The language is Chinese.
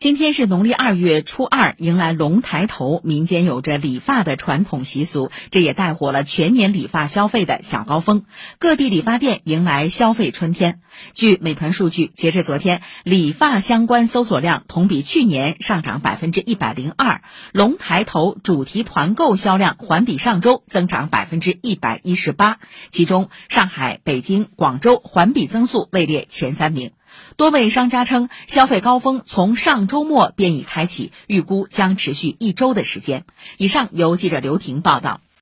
今天是农历二月初二，迎来龙抬头，民间有着理发的传统习俗，这也带火了全年理发消费的小高峰。各地理发店迎来消费春天。据美团数据，截至昨天，理发相关搜索量同比去年上涨百分之一百零二，龙抬头主题团购销量环比上周增长百分之一百一十八，其中上海、北京、广州环比增速位列前三名。多位商家称，消费高峰从上周末便已开启，预估将持续一周的时间。以上由记者刘婷报道。